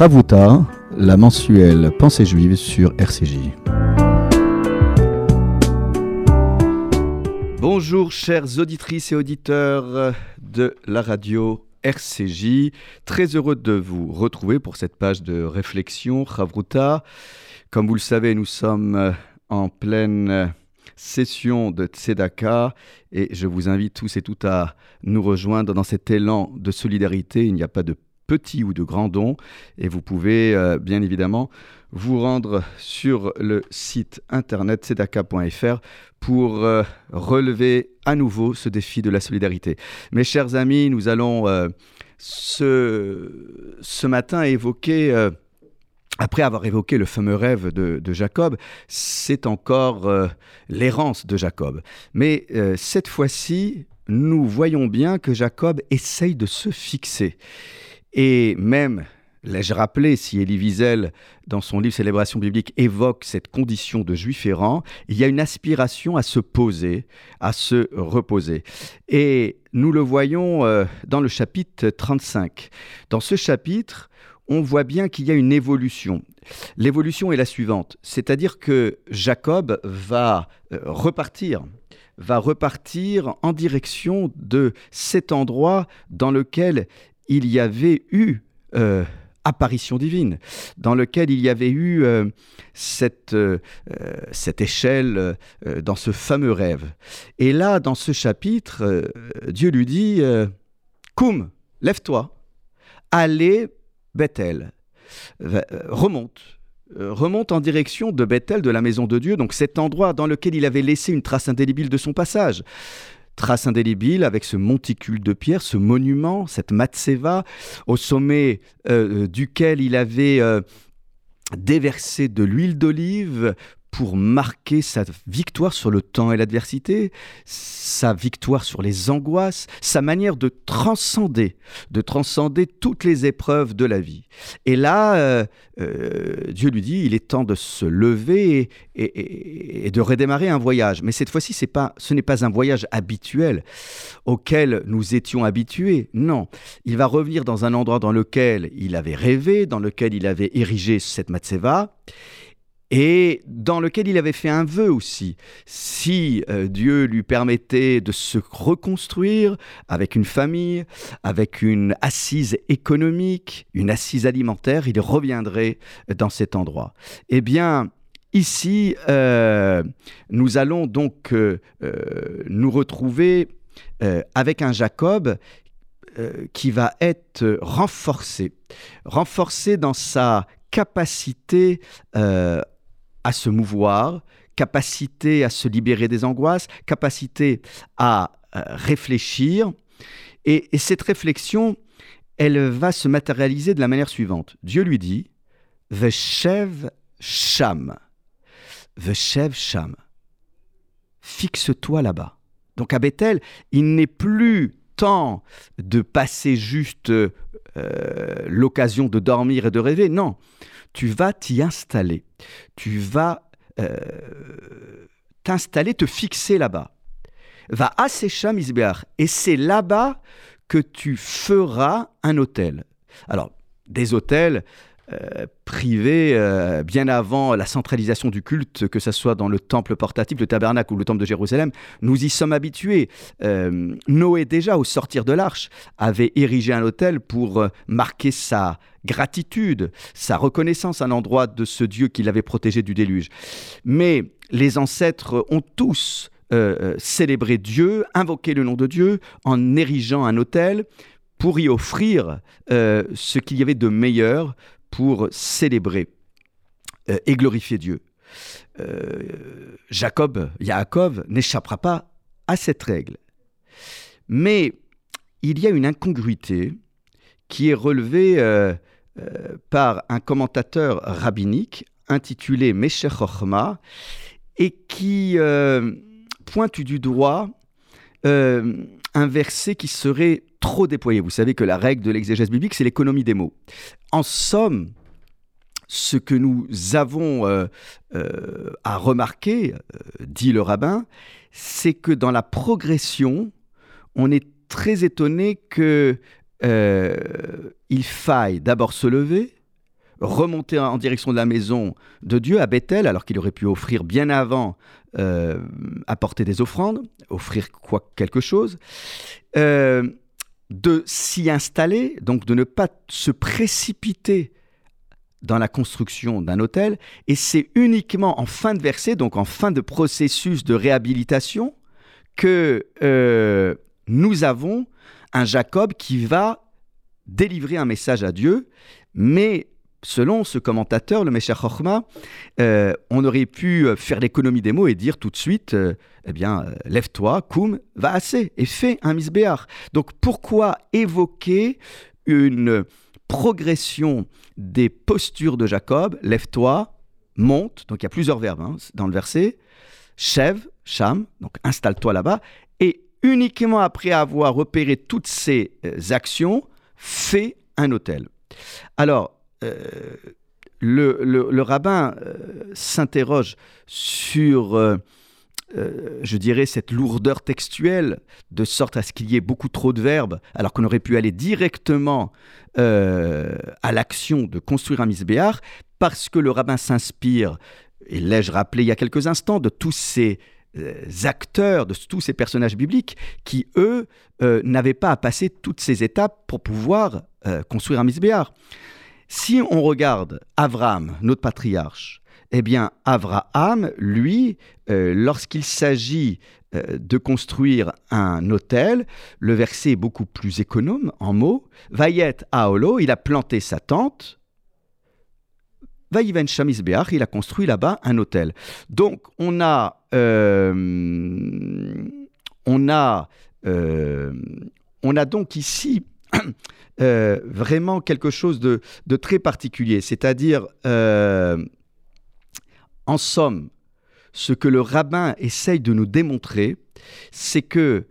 Chavruta, la mensuelle Pensée juive sur RCJ. Bonjour chères auditrices et auditeurs de la radio RCJ. Très heureux de vous retrouver pour cette page de réflexion Chavruta. Comme vous le savez, nous sommes en pleine session de Tzedaka et je vous invite tous et toutes à nous rejoindre dans cet élan de solidarité. Il n'y a pas de petits ou de grands dons et vous pouvez euh, bien évidemment vous rendre sur le site internet tzedaka.fr pour euh, relever à nouveau ce défi de la solidarité. Mes chers amis, nous allons euh, ce, ce matin évoquer après avoir évoqué le fameux rêve de, Jacob, c'est encore l'errance de Jacob. Mais cette fois-ci, nous voyons bien que Jacob essaye de se fixer. Et même, l'ai-je rappelé, si Elie Wiesel, dans son livre Célébration biblique, évoque cette condition de juif errant, il y a une aspiration à se poser, à se reposer. Et nous le voyons euh, dans le chapitre 35. Dans ce chapitre, on voit bien qu'il y a une évolution. L'évolution est la suivante, c'est-à-dire que Jacob va euh, repartir va repartir en direction de cet endroit dans lequel il y avait eu euh, apparition divine, dans lequel il y avait eu euh, cette, cette échelle dans ce fameux rêve. Et là, dans ce chapitre, Dieu lui dit, Koum, lève-toi, allez Bethel. Euh, remonte, euh, remonte en direction de Bethel, de la maison de Dieu, donc cet endroit dans lequel il avait laissé une trace indélébile de son passage. Trace indélébile avec ce monticule de pierre, ce monument, cette matseva, au sommet euh, duquel il avait déversé de l'huile d'olive pour marquer sa victoire sur le temps et l'adversité, sa victoire sur les angoisses, sa manière de transcender, de transcender toutes les épreuves de la vie. Et là, euh, euh, Dieu lui dit, il est temps de se lever et, de redémarrer un voyage. Mais cette fois-ci, pas, ce n'est pas un voyage habituel auquel nous étions habitués. Non, il va revenir dans un endroit dans lequel il avait rêvé, dans lequel il avait érigé cette matseva et dans lequel il avait fait un vœu aussi. Si euh, Dieu lui permettait de se reconstruire avec une famille, avec une assise économique, une assise alimentaire, il reviendrait dans cet endroit. Eh bien, ici, euh, nous allons donc euh, nous retrouver avec un Jacob qui va être renforcé, renforcé dans sa capacité à se mouvoir, capacité à se libérer des angoisses, capacité à euh, réfléchir. Et, cette réflexion, elle va se matérialiser de la manière suivante. Dieu lui dit, Veshev Sham. Veshev Sham. Fixe-toi là-bas. Donc à Bethel, il n'est plus temps de passer juste euh, l'occasion de dormir et de rêver. Non, tu vas t'y installer. Tu vas euh, t'installer, te fixer là-bas. Va à Secham Et c'est là-bas que tu feras un hôtel. Alors, des hôtels, euh, privé euh, bien avant la centralisation du culte, que ce soit dans le temple portatif, le tabernacle ou le temple de Jérusalem, nous y sommes habitués. Euh, Noé déjà, au sortir de l'arche, avait érigé un hôtel pour marquer sa gratitude, sa reconnaissance à l'endroit de ce Dieu qui l'avait protégé du déluge. Mais les ancêtres ont tous célébré Dieu, invoqué le nom de Dieu en érigeant un hôtel pour y offrir ce qu'il y avait de meilleur pour célébrer euh, et glorifier Dieu. Euh, Jacob, Yaakov, n'échappera pas à cette règle. Mais il y a une incongruité qui est relevée euh, par un commentateur rabbinique intitulé Mesher et qui pointe du doigt un verset qui serait trop déployé. Vous savez que la règle de l'exégèse biblique, c'est l'économie des mots. En somme, ce que nous avons euh, euh, à remarquer, euh, dit le rabbin, c'est que dans la progression, on est très étonné que il faille d'abord se lever, remonter en direction de la maison de Dieu à Bethel, alors qu'il aurait pu offrir bien avant, apporter des offrandes, offrir quoi quelque chose, de s'y installer, donc de ne pas se précipiter dans la construction d'un hôtel, et c'est uniquement en fin de verset, donc en fin de processus de réhabilitation, que euh, nous avons un Jacob qui va délivrer un message à Dieu, mais selon ce commentateur, le Meshach Chochma, euh, on aurait pu euh, faire l'économie des mots et dire tout de suite, euh, eh bien, lève-toi, koum, va assez, et fais un misbéar. Donc pourquoi évoquer une progression des postures de Jacob? Lève-toi, monte, donc il y a plusieurs verbes hein, dans le verset, chève, cham, donc installe-toi là-bas, et uniquement après avoir repéré toutes ces actions, fais un hôtel. Alors, euh, le, rabbin euh, s'interroge sur, euh, je dirais, cette lourdeur textuelle, de sorte à ce qu'il y ait beaucoup trop de verbes, alors qu'on aurait pu aller directement à l'action de construire un misbéar, parce que le rabbin s'inspire, et l'ai-je rappelé il y a quelques instants, de tous ces acteurs, de tous ces personnages bibliques qui, eux, n'avaient pas à passer toutes ces étapes pour pouvoir construire un misbéar. Si on regarde Abraham, notre patriarche, eh bien, Abraham, lui, euh, lorsqu'il s'agit euh, de construire un hôtel, le verset est beaucoup plus économe en mots. Vayet Aolo, il a planté sa tente. Vayiven Shamisbeach, il a construit là-bas un hôtel. Donc, on a, euh, on a, on a donc ici Euh, vraiment quelque chose de, très particulier. C'est-à-dire, euh, en somme, ce que le rabbin essaye de nous démontrer, c'est que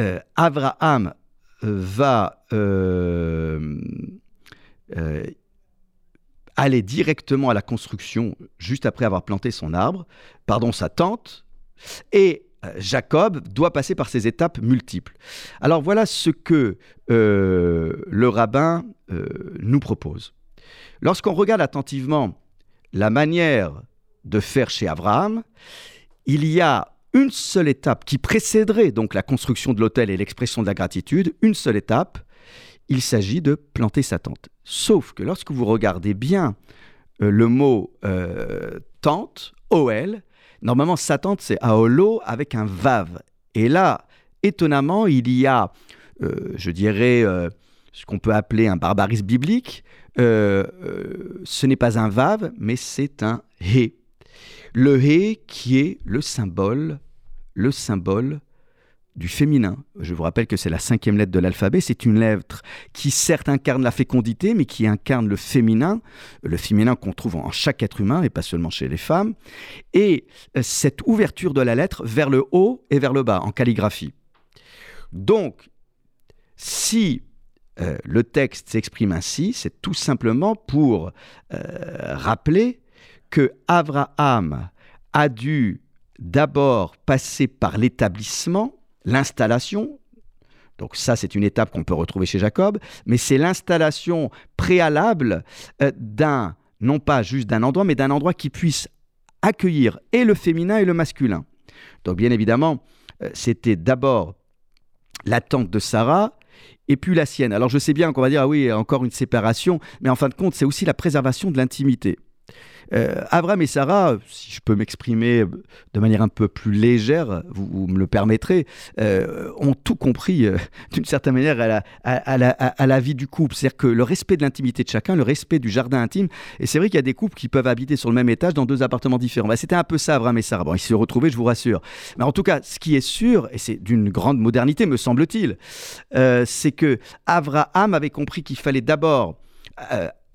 euh, Abraham va aller directement à la construction juste après avoir planté son arbre, pardon, sa tente, et Jacob doit passer par ces étapes multiples. Alors voilà ce que euh, le rabbin euh, nous propose. Lorsqu'on regarde attentivement la manière de faire chez Abraham, il y a une seule étape qui précéderait donc la construction de l'autel et l'expression de la gratitude, une seule étape, il s'agit de planter sa tente. Sauf que lorsque vous regardez bien le mot tente, OL, Normalement, Satan, c'est Aolo avec un Vav. Et là, étonnamment, il y a, euh, je dirais, euh, ce qu'on peut appeler un barbarisme biblique. Euh, ce n'est pas un Vav, mais c'est un He. Le He qui est le symbole, le symbole du féminin. Je vous rappelle que c'est la cinquième lettre de l'alphabet. C'est une lettre qui certes incarne la fécondité, mais qui incarne le féminin, le féminin qu'on trouve en chaque être humain et pas seulement chez les femmes. Et euh, cette ouverture de la lettre vers le haut et vers le bas en calligraphie. Donc, si euh, le texte s'exprime ainsi, c'est tout simplement pour euh, rappeler que Abraham a dû d'abord passer par l'établissement l'installation. Donc ça, c'est une étape qu'on peut retrouver chez Jacob, mais c'est l'installation préalable euh, d'un, non pas juste d'un endroit, mais d'un endroit qui puisse accueillir et le féminin et le masculin. Donc bien évidemment, euh, c'était d'abord la tente de Sarah, et puis la sienne. Alors je sais bien qu'on va dire, ah oui, encore une séparation, mais en fin de compte, c'est aussi la préservation de l'intimité. Euh, Abraham et Sarah, si je peux m'exprimer de manière un peu plus légère, vous, me le permettrez, euh, ont tout compris euh, d'une certaine manière à la, vie du couple. C'est-à-dire que le respect de l'intimité de chacun, le respect du jardin intime. Et c'est vrai qu'il y a des couples qui peuvent habiter sur le même étage dans deux appartements différents. Bah, c'était un peu ça, Abraham et Sarah. Bon, ils se retrouvaient, je vous rassure. Mais en tout cas, ce qui est sûr, et c'est d'une grande modernité, me semble-t-il, c'est que Abraham avait compris qu'il fallait d'abord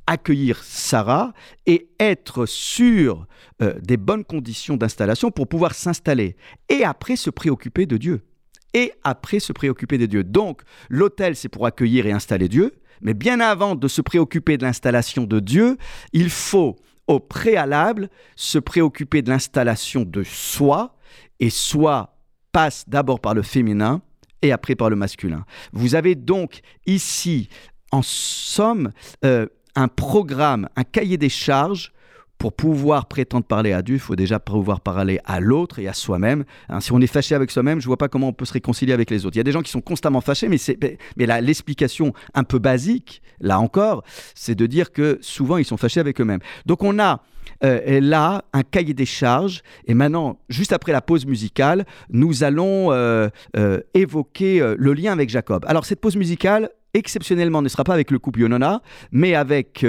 accueillir Sarah et être sûr euh, des bonnes conditions d'installation pour pouvoir s'installer. Et après se préoccuper de Dieu. Et après se préoccuper de Dieu. Donc l'hôtel, c'est pour accueillir et installer Dieu. Mais bien avant de se préoccuper de l'installation de Dieu, il faut au préalable se préoccuper de l'installation de soi. Et soi passe d'abord par le féminin et après par le masculin. Vous avez donc ici, en somme, euh, un programme, un cahier des charges pour pouvoir prétendre parler à Dieu, il faut déjà pouvoir parler à l'autre et à soi-même. Hein, si on est fâché avec soi-même, je ne vois pas comment on peut se réconcilier avec les autres. Il y a des gens qui sont constamment fâchés, mais, mais l'explication un peu basique, là encore, c'est de dire que souvent ils sont fâchés avec eux-mêmes. Donc on a euh, là un cahier des charges. Et maintenant, juste après la pause musicale, nous allons euh, euh, évoquer le lien avec Jacob. Alors cette pause musicale, exceptionnellement ne sera pas avec le couple Yonona, mais avec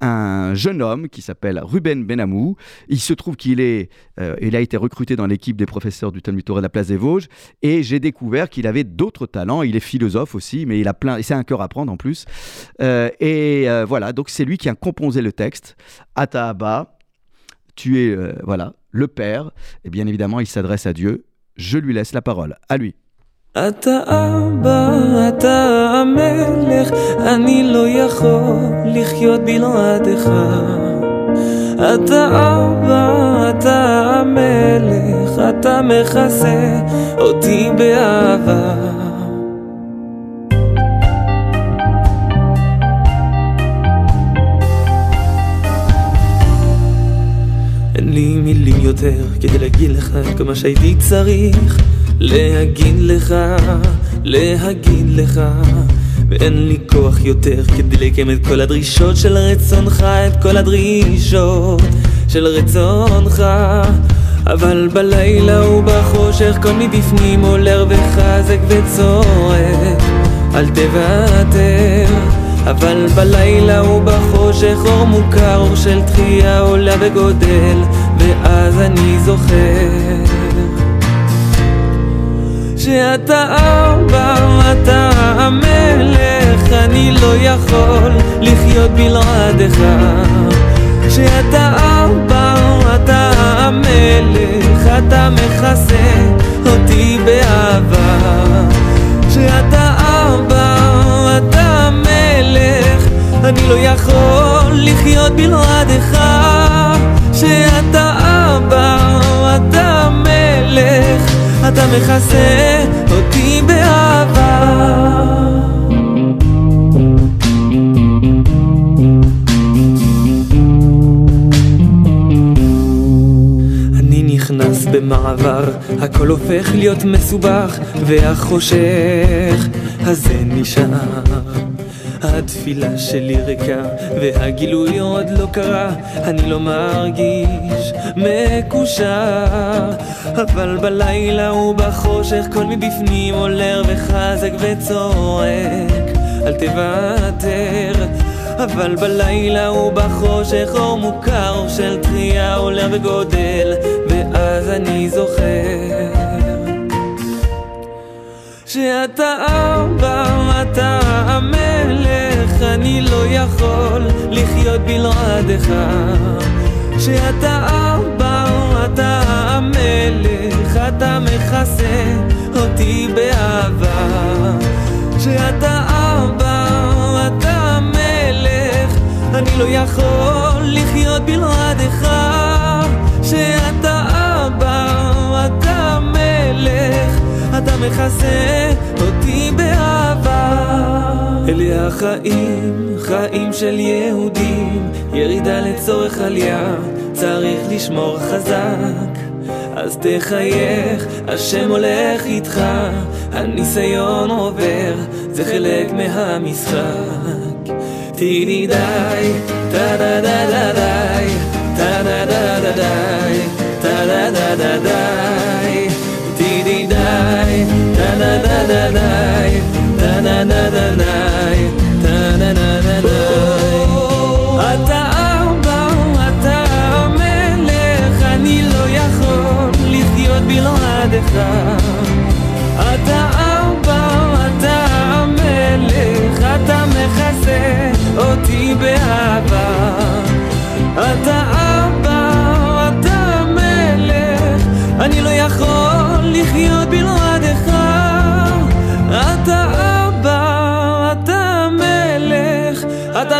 un jeune homme qui s'appelle Ruben Benamou. Il se trouve qu'il est, il a été recruté dans l'équipe des professeurs du Talmud Torah de la place des Vosges, et j'ai découvert qu'il avait d'autres talents. Il est philosophe aussi, mais il a plein, et c'est un cœur à prendre en plus. et voilà, donc c'est lui qui a composé le texte. Atahaba, tu es euh, voilà le Père, et bien évidemment il s'adresse à Dieu. Je lui laisse la parole. À lui. אתה אבא, אתה המלך, אני לא יכול לחיות בלעדיך. אתה אבא, אתה המלך, אתה מכסה אותי באהבה. לי מילים יותר כדי להגיד לך כל מה שהייתי צריך להגיד לך, להגיד לך ואין לי כוח יותר כדי לקיים את כל הדרישות של רצונך, את כל הדרישות של רצונך. אבל בלילה ובחושך כל מבפנים עולר וחזק וצועק אל תוותר. אבל בלילה ובחושך אור מוכר, אור של תחייה עולה וגודל, ואז אני זוכר שאתה אבא, אתה המלך, אני לא יכול לחיות בלעדיך. שאתה אבא, אתה המלך, אתה מכסה אותי באהבה. שאתה אבא, אתה המלך, אני לא יכול לחיות בלעדיך. שאתה אבא, אתה מלך, אתה מכסה אותי באהבה במעבר, הכל הופך להיות מסובך, והחושך הזה נשאר. התפילה שלי ריקה, והגילוי עוד לא קרה, אני לא מרגיש מקושר. אבל בלילה ובחושך כל מבפנים עולר וחזק וצועק, אל תוותר. אבל בלילה ובחושך אור מוכר של תחייה עולה וגודל, ואז אני זוכר שאתה אבא, אתה המלך, אני לא יכול לחיות בלעדיך. שאתה אבא, אתה המלך, אתה מכסה אותי באהבה. שאתה אבא, אתה המלך, אני לא יכול לחיות בלעדיך. שאתה אבא, אתה מלך, אתה מכסה אותי באהבה. אלה החיים, חיים של יהודים, ירידה לצורך עלייה, צריך לשמור חזק. אז תחייך, השם הולך איתך, הניסיון עובר, זה חלק מהמשחק. טידי די, טה דה דה דה די, טה דה דה דה די, טה דה דה דה די, אתה אבא, אתה המלך, לא. אתה המלך, מכסה אותי באהבה. אתה אבא, אתה מלך, אני לא יכול לחיות בלעדיך.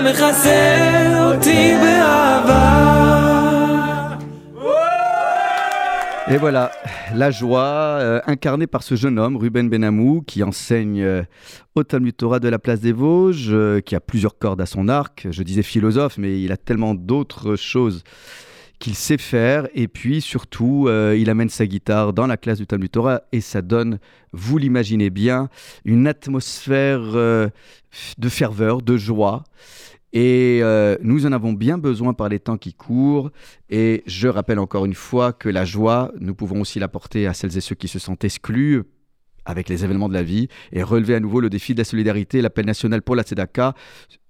מכסה אותי באהבה. Et voilà, la joie euh, incarnée par ce jeune homme, Ruben Benamou, qui enseigne euh, au Talmud Torah de la place des Vosges, euh, qui a plusieurs cordes à son arc. Je disais philosophe, mais il a tellement d'autres choses qu'il sait faire. Et puis surtout, il amène sa guitare dans la classe du Talmud Torah et ça donne, vous l'imaginez bien, une atmosphère de ferveur, de joie. Et euh, nous en avons bien besoin par les temps qui courent. Et je rappelle encore une fois que la joie, nous pouvons aussi l'apporter à celles et ceux qui se sentent exclus avec les événements de la vie et relever à nouveau le défi de la solidarité, l'appel national pour la Tzedaka.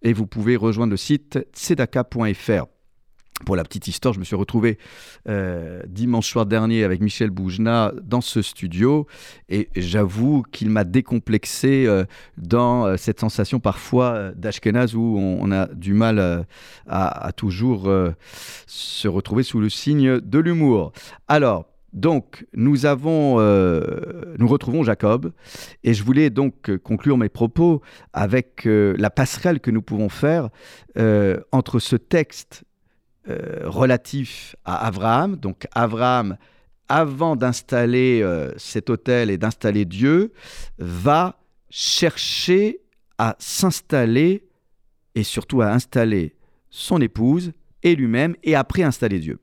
Et vous pouvez rejoindre le site tzedaka.fr. Pour la petite histoire, je me suis retrouvé euh, dimanche soir dernier avec Michel Boujna dans ce studio et j'avoue qu'il m'a décomplexé euh, dans euh, cette sensation parfois d'Ashkenaz où on, a du mal à, toujours se retrouver sous le signe de l'humour. Alors, donc, nous avons, nous retrouvons Jacob, et je voulais donc conclure mes propos avec la passerelle que nous pouvons faire entre ce texte relatif à Abraham. Donc Abraham, avant d'installer euh, cet hôtel et d'installer Dieu, va chercher à s'installer et surtout à installer son épouse et lui-même et après installer Dieu.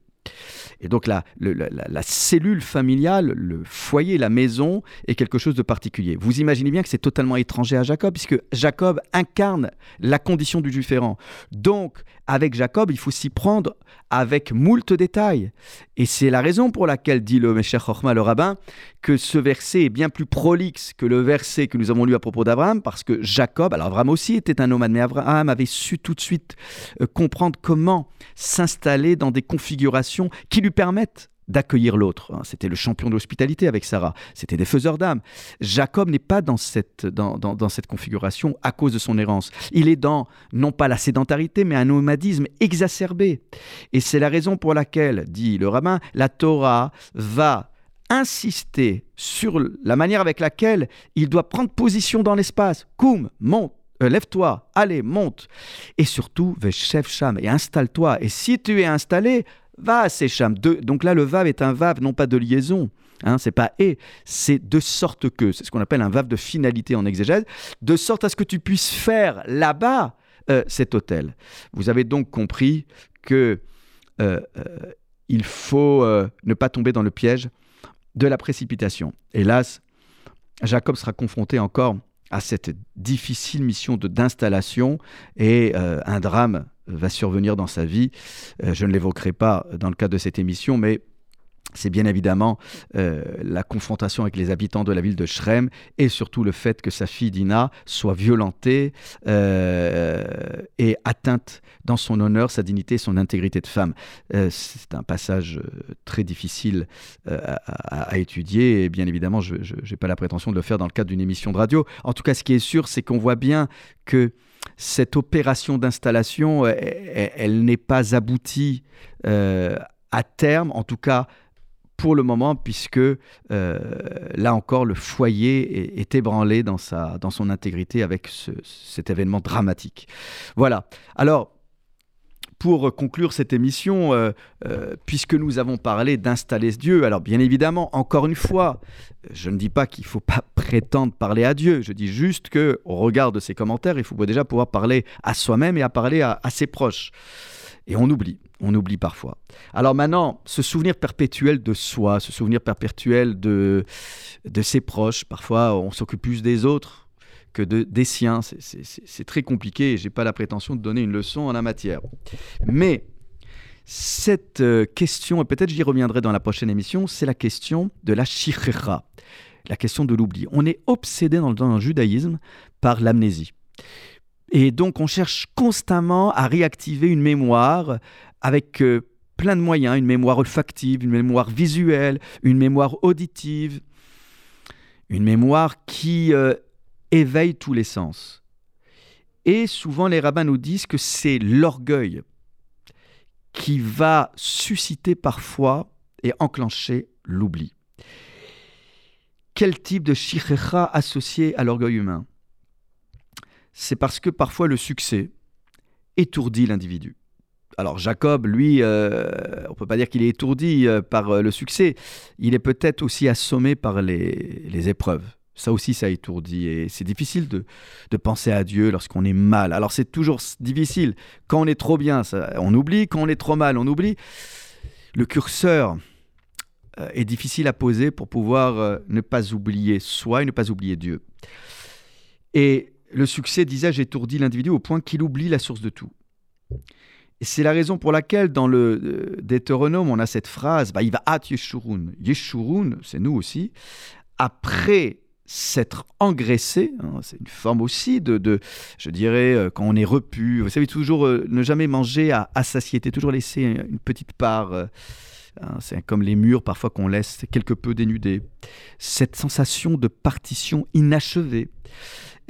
Et donc la, la, cellule familiale, le foyer, la maison est quelque chose de particulier. Vous imaginez bien que c'est totalement étranger à Jacob, puisque Jacob incarne la condition du différent. Donc, avec Jacob, il faut s'y prendre avec moult détails. Et c'est la raison pour laquelle, dit le Mesher Chochma, le rabbin, que ce verset est bien plus prolixe que le verset que nous avons lu à propos d'Abraham, parce que Jacob, alors Abraham aussi était un nomade, mais Abraham avait su tout de suite euh, comprendre comment s'installer dans des configurations qui lui permettent d'accueillir l'autre. Hein. C'était le champion de l'hospitalité avec Sarah. C'était des faiseurs d'âme. Jacob n'est pas dans cette, dans, dans, cette configuration à cause de son errance. Il est dans, non pas la sédentarité, mais un nomadisme exacerbé. Et c'est la raison pour laquelle, dit le rabbin, la Torah va insister sur la manière avec laquelle il doit prendre position dans l'espace. Koum, monte, euh, lève-toi, allez, monte. Et surtout, chef Sham, et installe-toi. Et si tu es installé, va Sécham. Donc là, le vav est un vav, non pas de liaison. Hein, c'est pas et, c'est de sorte que. C'est ce qu'on appelle un vav de finalité en exégèse. De sorte à ce que tu puisses faire là-bas euh, cet hôtel. Vous avez donc compris que euh, euh, il faut ne pas tomber dans le piège de la précipitation. Hélas, Jacob sera confronté encore à cette difficile mission d'installation et un drame va survenir dans sa vie. Euh, je ne l'évoquerai pas dans le cadre de cette émission, mais c'est bien évidemment euh, la confrontation avec les habitants de la ville de Shrem et surtout le fait que sa fille Dina soit violentée euh, et atteinte dans son honneur, sa dignité et son intégrité de femme. c'est un passage très difficile à, étudier et bien évidemment je n'ai pas la prétention de le faire dans le cadre d'une émission de radio. En tout cas, ce qui est sûr, c'est qu'on voit bien que cette opération d'installation, euh, elle, n'est pas aboutie euh, à terme, en tout cas pour le moment, puisque euh, là encore, le foyer est, ébranlé dans, sa, dans son intégrité avec cet événement dramatique. Voilà. Alors, pour conclure cette émission, euh, euh, puisque nous avons parlé d'installer Dieu, alors bien évidemment, encore une fois, je ne dis pas qu'il ne faut pas prétendre parler à Dieu, je dis juste que, au regard de ces commentaires, il faut déjà pouvoir parler à soi-même et à parler à, ses proches. Et on oublie, on oublie parfois. Alors maintenant, ce souvenir perpétuel de soi, ce souvenir perpétuel de, de ses proches, parfois on s'occupe plus des autres que de, des siens. C'est très compliqué et je n'ai pas la prétention de donner une leçon en la matière. Mais cette euh, question, et peut-être j'y reviendrai dans la prochaine émission, c'est la question de la shichera, la question de l'oubli. On est obsédé dans le, judaïsme par l'amnésie. Et donc on cherche constamment à réactiver une mémoire avec euh, plein de moyens, une mémoire olfactive, une mémoire visuelle, une mémoire auditive, une mémoire qui euh, éveille tous les sens. Et souvent, les rabbins nous disent que c'est l'orgueil qui va susciter parfois et enclencher l'oubli. Quel type de shichecha associé à l'orgueil humain? C'est parce que parfois le succès étourdit l'individu. Alors Jacob, lui, euh, on peut pas dire qu'il est étourdi euh, par euh, le succès, il est peut-être aussi assommé par les, les épreuves. Ça aussi, ça étourdit. Et c'est difficile de, de, penser à Dieu lorsqu'on est mal. Alors c'est toujours difficile. Quand on est trop bien, on oublie. Quand on est trop mal, on oublie. Le curseur est difficile à poser pour pouvoir ne pas oublier soi et ne pas oublier Dieu. Et le succès, disais-je, étourdit l'individu au point qu'il oublie la source de tout. C'est la raison pour laquelle dans le euh, Deutéronome, on a cette phrase, bah, va at Yeshurun. Yeshurun, c'est nous aussi. Après s'être engraissé, hein, c'est une forme aussi de, de, je dirais, euh, quand on est repu, vous savez, toujours euh, ne jamais manger à, à, satiété, toujours laisser une petite part. Hein, c'est comme les murs parfois qu'on laisse quelque peu dénudés. Cette sensation de partition inachevée,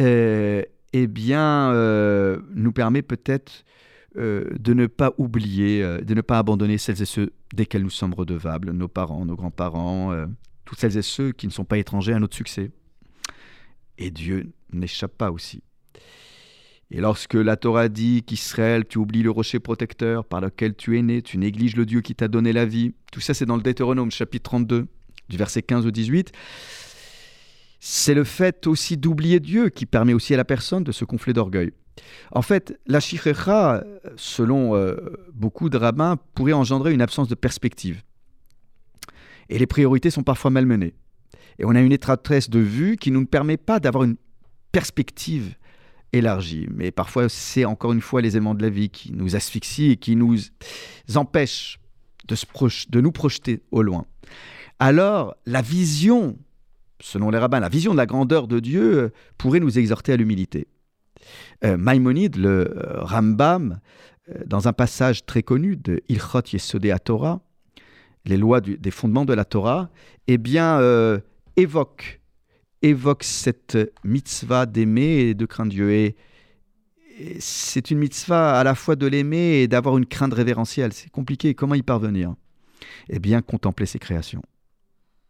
eh bien, nous permet peut-être euh, de ne pas oublier, euh, de ne pas abandonner celles et ceux desquels nous sommes redevables, nos parents, nos grands-parents, euh, toutes celles et ceux qui ne sont pas étrangers à notre succès. Et Dieu n'échappe pas aussi. Et lorsque la Torah dit qu'Israël, tu oublies le rocher protecteur par lequel tu es né, tu négliges le Dieu qui t'a donné la vie, tout ça c'est dans le Deutéronome chapitre 32, du verset 15 au 18, c'est le fait aussi d'oublier Dieu qui permet aussi à la personne de se gonfler d'orgueil. En fait, la shichecha, selon euh, beaucoup de rabbins, pourrait engendrer une absence de perspective. Et les priorités sont parfois malmenées. Et on a une étroitesse de vue qui ne nous permet pas d'avoir une perspective élargie. Mais parfois, c'est encore une fois les aimants de la vie qui nous asphyxient et qui nous empêchent de, de nous projeter au loin. Alors, la vision, selon les rabbins, la vision de la grandeur de Dieu euh, pourrait nous exhorter à l'humilité. Euh, Maïmonide, le euh, Rambam, euh, dans un passage très connu de Ilchot Yesodé Torah, les lois des fondements de la Torah, eh bien, évoque, évoque cette mitzvah d'aimer et de craindre Dieu. Et, c'est une mitzvah à la fois de l'aimer et d'avoir une crainte révérentielle. C'est compliqué. Comment y parvenir? Eh bien, contempler ses créations.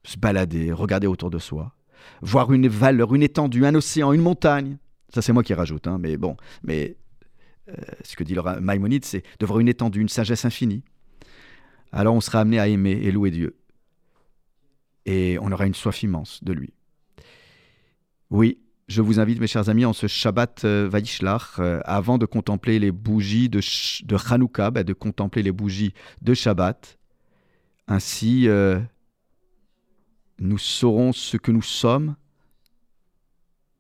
Se balader, regarder autour de soi. Voir une valeur, une étendue, un océan, une montagne. Ça, c'est moi qui rajoute, hein, mais bon. Mais euh, ce que dit Maïmonide, c'est de voir une étendue, une sagesse infinie. Alors on sera amené à aimer et louer Dieu. Et on aura une soif immense de lui. Oui, je vous invite, mes chers amis, en ce Shabbat euh, euh, avant de contempler les bougies de, Hanouka, bah, de contempler les bougies de Shabbat. Ainsi, nous saurons ce que nous sommes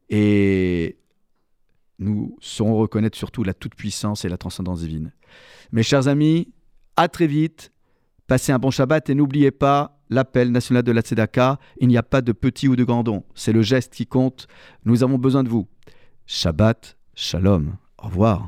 et nous saurons reconnaître surtout la toute-puissance et la transcendance divine. Mes chers amis, à très vite, passez un bon Shabbat et n'oubliez pas l'appel national de la Tzedaka, il n'y a pas de petit ou de grand don, c'est le geste qui compte, nous avons besoin de vous. Shabbat, shalom, au revoir.